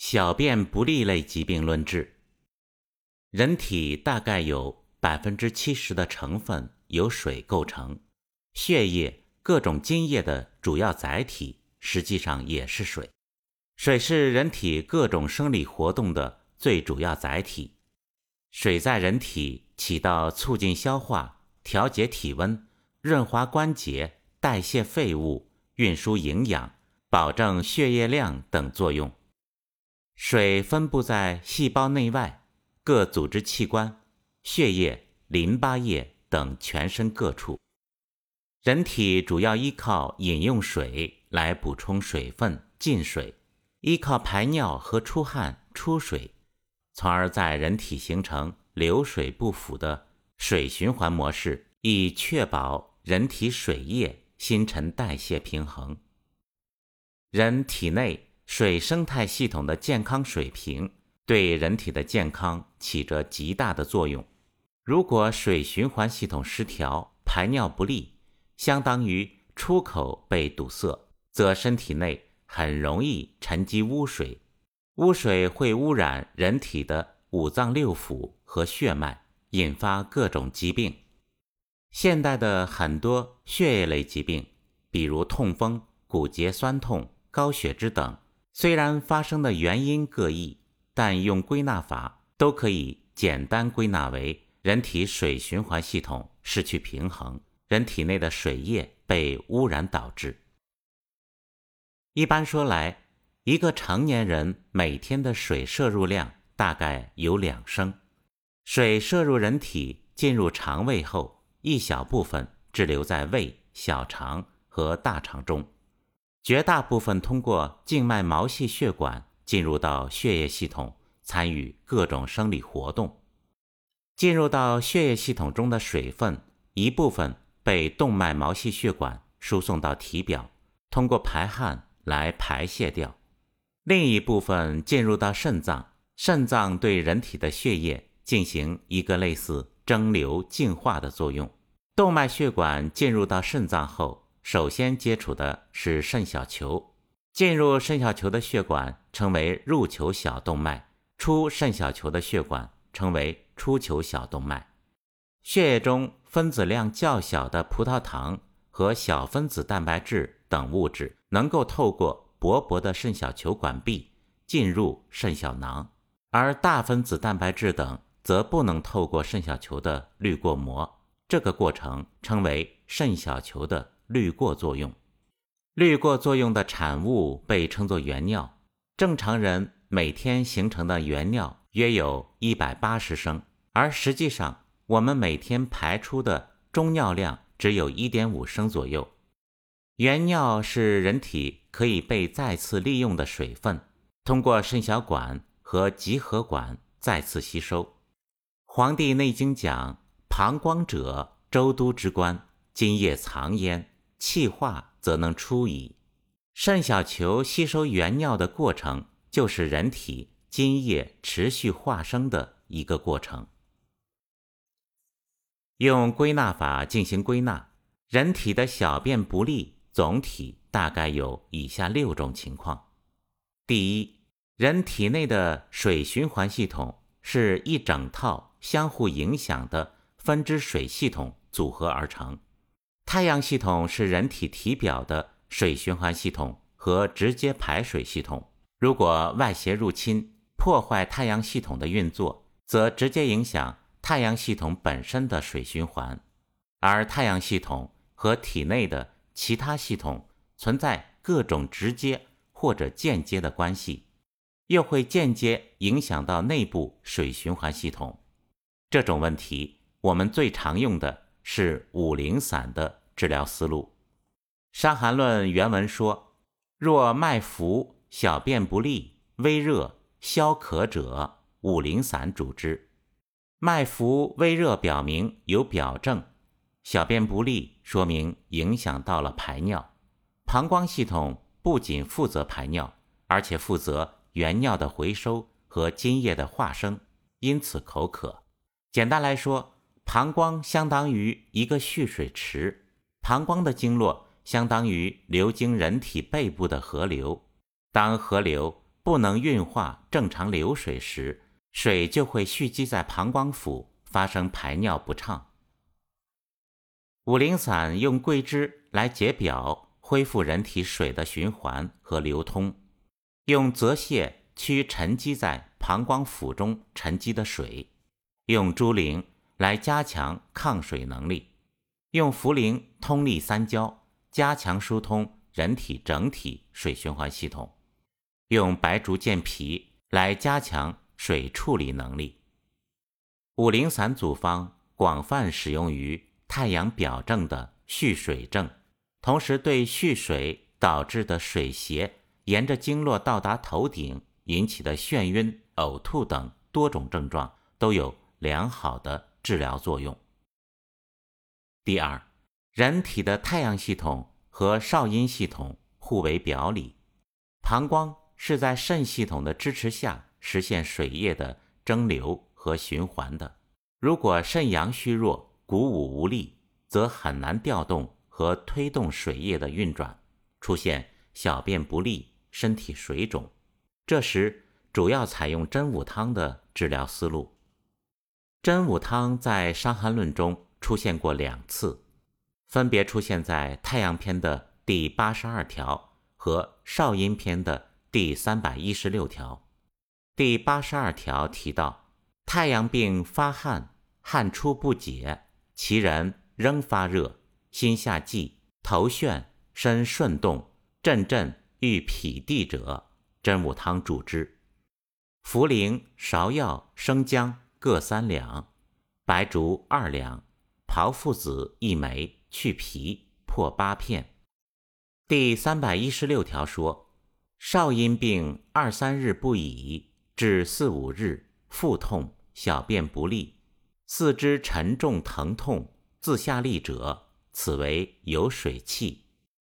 小便不利类疾病论治。人体大概有百分之七十的成分由水构成，血液、各种津液的主要载体实际上也是水。水是人体各种生理活动的最主要载体。水在人体起到促进消化、调节体温、润滑关节、代谢废物、运输营养、保证血液量等作用。水分布在细胞内外、各组织器官、血液、淋巴液等全身各处。人体主要依靠饮用水来补充水分、进水，依靠排尿和出汗出水，从而在人体形成流水不腐的水循环模式，以确保人体水液新陈代谢平衡。人体内。水生态系统的健康水平对人体的健康起着极大的作用。如果水循环系统失调，排尿不利，相当于出口被堵塞，则身体内很容易沉积污水。污水会污染人体的五脏六腑和血脉，引发各种疾病。现代的很多血液类疾病，比如痛风、骨节酸痛、高血脂等。虽然发生的原因各异，但用归纳法都可以简单归纳为人体水循环系统失去平衡，人体内的水液被污染导致。一般说来，一个成年人每天的水摄入量大概有两升。水摄入人体进入肠胃后，一小部分滞留在胃、小肠和大肠中。绝大部分通过静脉毛细血管进入到血液系统，参与各种生理活动。进入到血液系统中的水分，一部分被动脉毛细血管输送到体表，通过排汗来排泄掉；另一部分进入到肾脏，肾脏对人体的血液进行一个类似蒸馏净化的作用。动脉血管进入到肾脏后。首先接触的是肾小球，进入肾小球的血管称为入球小动脉，出肾小球的血管称为出球小动脉。血液中分子量较小的葡萄糖和小分子蛋白质等物质能够透过薄薄的肾小球管壁进入肾小囊，而大分子蛋白质等则不能透过肾小球的滤过膜。这个过程称为肾小球的。滤过作用，滤过作用的产物被称作原尿。正常人每天形成的原尿约有一百八十升，而实际上我们每天排出的中尿量只有一点五升左右。原尿是人体可以被再次利用的水分，通过肾小管和集合管再次吸收。《黄帝内经》讲：“膀胱者，周都之官，津液藏焉。”气化则能出矣。肾小球吸收原尿的过程，就是人体津液持续化生的一个过程。用归纳法进行归纳，人体的小便不利，总体大概有以下六种情况：第一，人体内的水循环系统是一整套相互影响的分支水系统组合而成。太阳系统是人体体表的水循环系统和直接排水系统。如果外邪入侵，破坏太阳系统的运作，则直接影响太阳系统本身的水循环。而太阳系统和体内的其他系统存在各种直接或者间接的关系，又会间接影响到内部水循环系统。这种问题，我们最常用的是五苓散的。治疗思路，《伤寒论》原文说：“若脉浮、小便不利、微热、消渴者，五苓散主之。”脉浮、微热表明有表症，小便不利说明影响到了排尿。膀胱系统不仅负责排尿，而且负责原尿的回收和津液的化生，因此口渴。简单来说，膀胱相当于一个蓄水池。膀胱的经络相当于流经人体背部的河流，当河流不能运化正常流水时，水就会蓄积在膀胱腑，发生排尿不畅。五苓散用桂枝来解表，恢复人体水的循环和流通；用泽泻驱沉积在膀胱腑中沉积的水；用猪苓来加强抗水能力；用茯苓通利三焦，加强疏通人体整体水循环系统；用白术健脾来加强水处理能力。五苓散组方广泛使用于。太阳表症的蓄水症，同时对蓄水导致的水邪沿着经络到达头顶引起的眩晕、呕吐等多种症状都有良好的治疗作用。第二，人体的太阳系统和少阴系统互为表里，膀胱是在肾系统的支持下实现水液的蒸馏和循环的。如果肾阳虚弱，鼓舞无力，则很难调动和推动水液的运转，出现小便不利、身体水肿。这时，主要采用真武汤的治疗思路。真武汤在《伤寒论》中出现过两次，分别出现在《太阳篇》的第八十二条和《少阴篇》的第三百一十六条。第八十二条提到，太阳病发汗，汗出不解。其人仍发热，心下悸，头眩，身顺动，阵阵欲痞地者，真武汤主之。茯苓、芍药、生姜各三两，白术二两，炮附子一枚，去皮，破八片。第三百一十六条说：少阴病二三日不已，至四五日，腹痛，小便不利。四肢沉重疼痛，自下利者，此为有水气。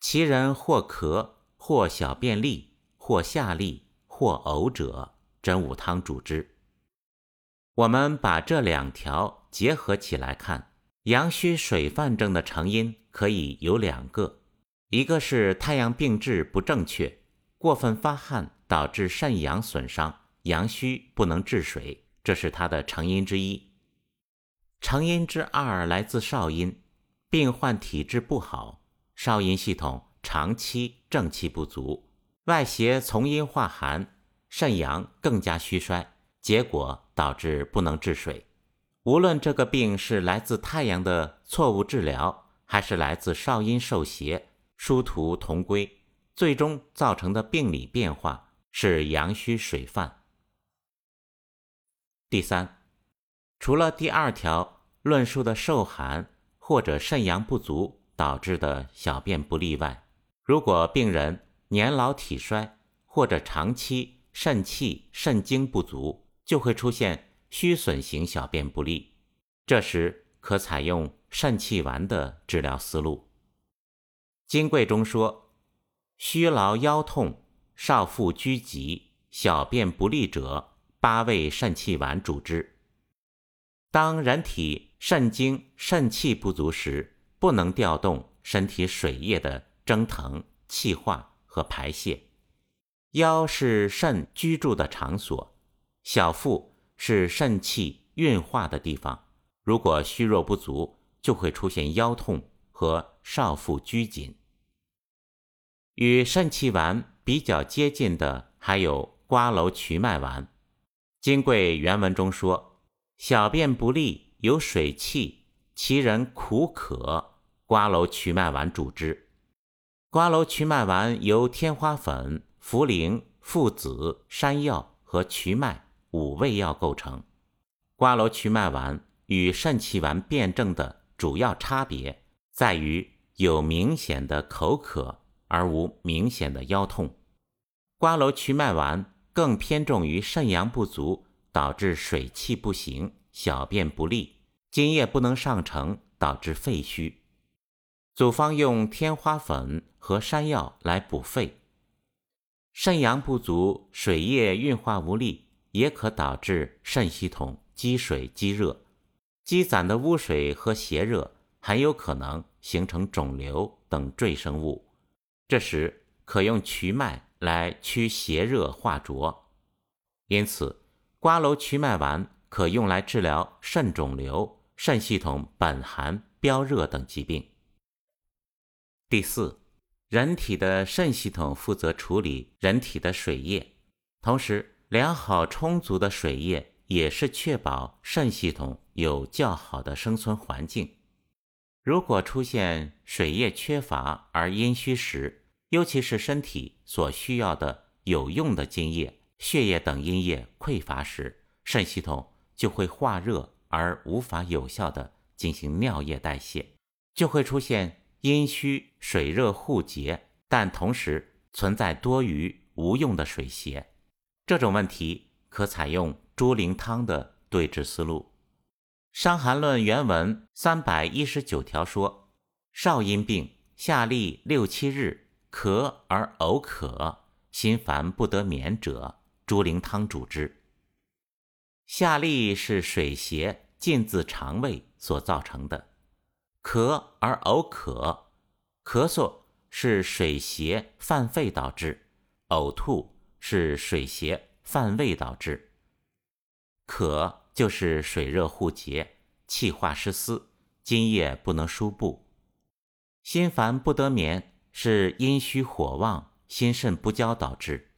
其人或咳，或小便利，或下利，或呕者，真武汤主之。我们把这两条结合起来看，阳虚水泛症的成因可以有两个：一个是太阳病治不正确，过分发汗导致肾阳损伤，阳虚不能治水，这是它的成因之一。成因之二来自少阴，病患体质不好，少阴系统长期正气不足，外邪从阴化寒，肾阳更加虚衰，结果导致不能治水。无论这个病是来自太阳的错误治疗，还是来自少阴受邪，殊途同归，最终造成的病理变化是阳虚水泛。第三。除了第二条论述的受寒或者肾阳不足导致的小便不利外，如果病人年老体衰或者长期肾气肾精不足，就会出现虚损型小便不利。这时可采用肾气丸的治疗思路。金匮中说：虚劳腰痛、少腹拘急、小便不利者，八味肾气丸主之。当人体肾精、肾气不足时，不能调动身体水液的蒸腾、气化和排泄。腰是肾居住的场所，小腹是肾气运化的地方。如果虚弱不足，就会出现腰痛和少腹拘紧。与肾气丸比较接近的还有瓜蒌瞿麦丸。金匮原文中说。小便不利，有水气，其人苦渴，瓜蒌瞿麦丸主之。瓜蒌瞿麦丸由天花粉、茯苓、附子、山药和瞿麦五味药构成。瓜蒌瞿麦丸与肾气丸辩证的主要差别在于有明显的口渴而无明显的腰痛。瓜蒌瞿麦丸更偏重于肾阳不足。导致水气不行，小便不利，津液不能上承，导致肺虚。组方用天花粉和山药来补肺。肾阳不足，水液运化无力，也可导致肾系统积水积热，积攒的污水和邪热很有可能形成肿瘤等赘生物。这时可用瞿麦来驱邪热化浊，因此瓜蒌曲麦丸可用来治疗肾肿瘤、肾系统本寒、飙热等疾病。第四，人体的肾系统负责处理人体的水液，同时良好充足的水液也是确保肾系统有较好的生存环境。如果出现水液缺乏而阴虚时，尤其是身体所需要的有用的津液、血液等阴液匮乏时，肾系统就会化热而无法有效的进行尿液代谢，就会出现阴虚水热互结，但同时存在多余无用的水邪。这种问题可采用猪苓汤的对治思路。《伤寒论》原文三百一十九条说：少阴病，下利六七日，咳而呕渴，心烦不得眠者，猪苓汤主之。下利是水邪进自肠胃所造成的，咳而呕渴，咳嗽是水邪犯肺导致，呕吐是水邪犯胃导致，渴。就是水热互结，气化失司，津液不能输布；心烦不得眠，是阴虚火旺、心肾不交导致。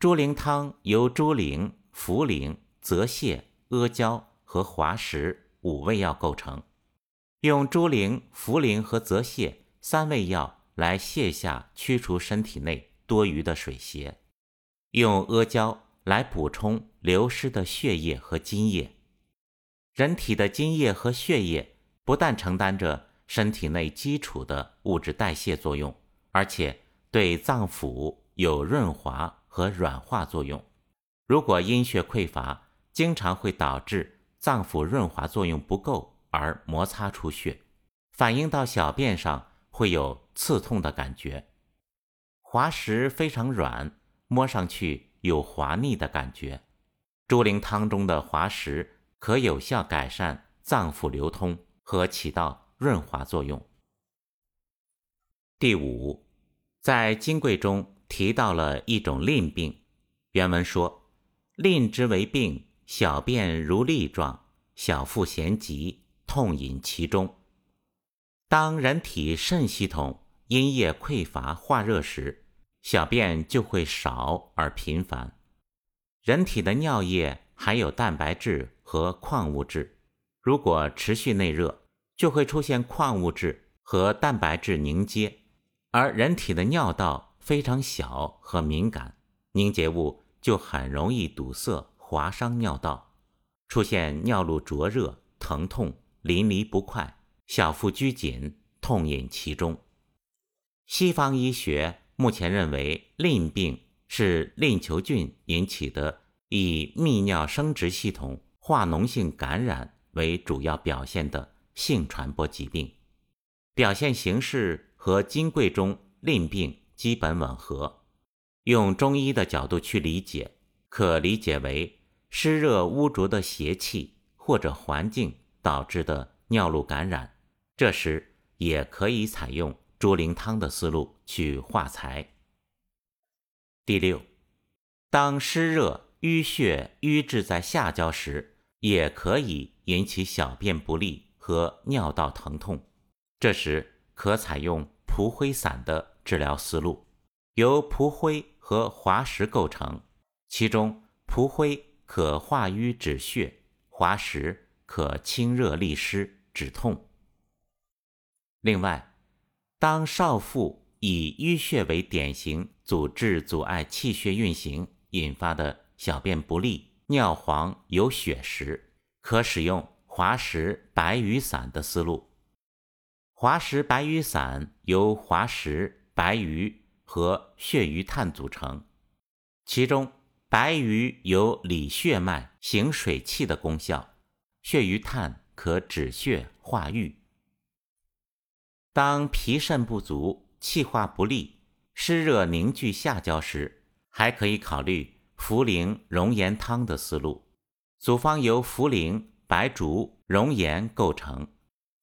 猪苓汤由猪苓、茯苓、泽泻、阿胶和滑石五味药构成，用猪苓、茯苓和泽泻三味药来泻下驱除身体内多余的水邪，用阿胶。来补充流失的血液和津液。人体的津液和血液不但承担着身体内基础的物质代谢作用，而且对脏腑有润滑和软化作用。如果阴血匮乏，经常会导致脏腑润滑作用不够而摩擦出血，反映到小便上会有刺痛的感觉。滑石非常软，摸上去。有滑腻的感觉，猪苓汤中的滑石可有效改善脏腑流通和起到润滑作用。第五，在金匮中提到了一种淋病，原文说：“淋之为病，小便如粒状，小腹咸急，痛饮其中。”当人体肾系统阴液匮乏化热时。小便就会少而频繁。人体的尿液含有蛋白质和矿物质，如果持续内热，就会出现矿物质和蛋白质凝结。而人体的尿道非常小和敏感，凝结物就很容易堵塞，划伤尿道，出现尿路灼热、疼痛、淋漓不快、小腹拘紧、痛饮其中。西方医学。目前认为，淋病是淋球菌引起的，以泌尿生殖系统化脓性感染为主要表现的性传播疾病，表现形式和金匮中淋病基本吻合。用中医的角度去理解，可理解为湿热污浊的邪气或者环境导致的尿路感染。这时也可以采用。猪苓汤的思路去化财。第六，当湿热淤血瘀滞在下焦时，也可以引起小便不利和尿道疼痛。这时可采用蒲灰散的治疗思路，由蒲灰和滑石构成，其中蒲灰可化瘀止血，滑石可清热利湿止痛。另外。当少妇以淤血为典型，阻滞阻碍气血运行，引发的小便不利、尿黄有血时，可使用滑石白雨散的思路。滑石白雨散由滑石、白鱼和血鱼炭组成，其中白鱼有理血脉、行水气的功效，血鱼炭可止血化瘀。当脾肾不足、气化不利、湿热凝聚下焦时，还可以考虑茯苓溶盐汤的思路。组方由茯苓、白术、溶盐构成。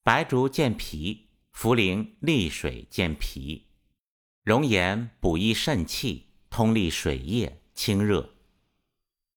白术健脾，茯苓利水健脾，溶盐补益肾气，通利水液，清热。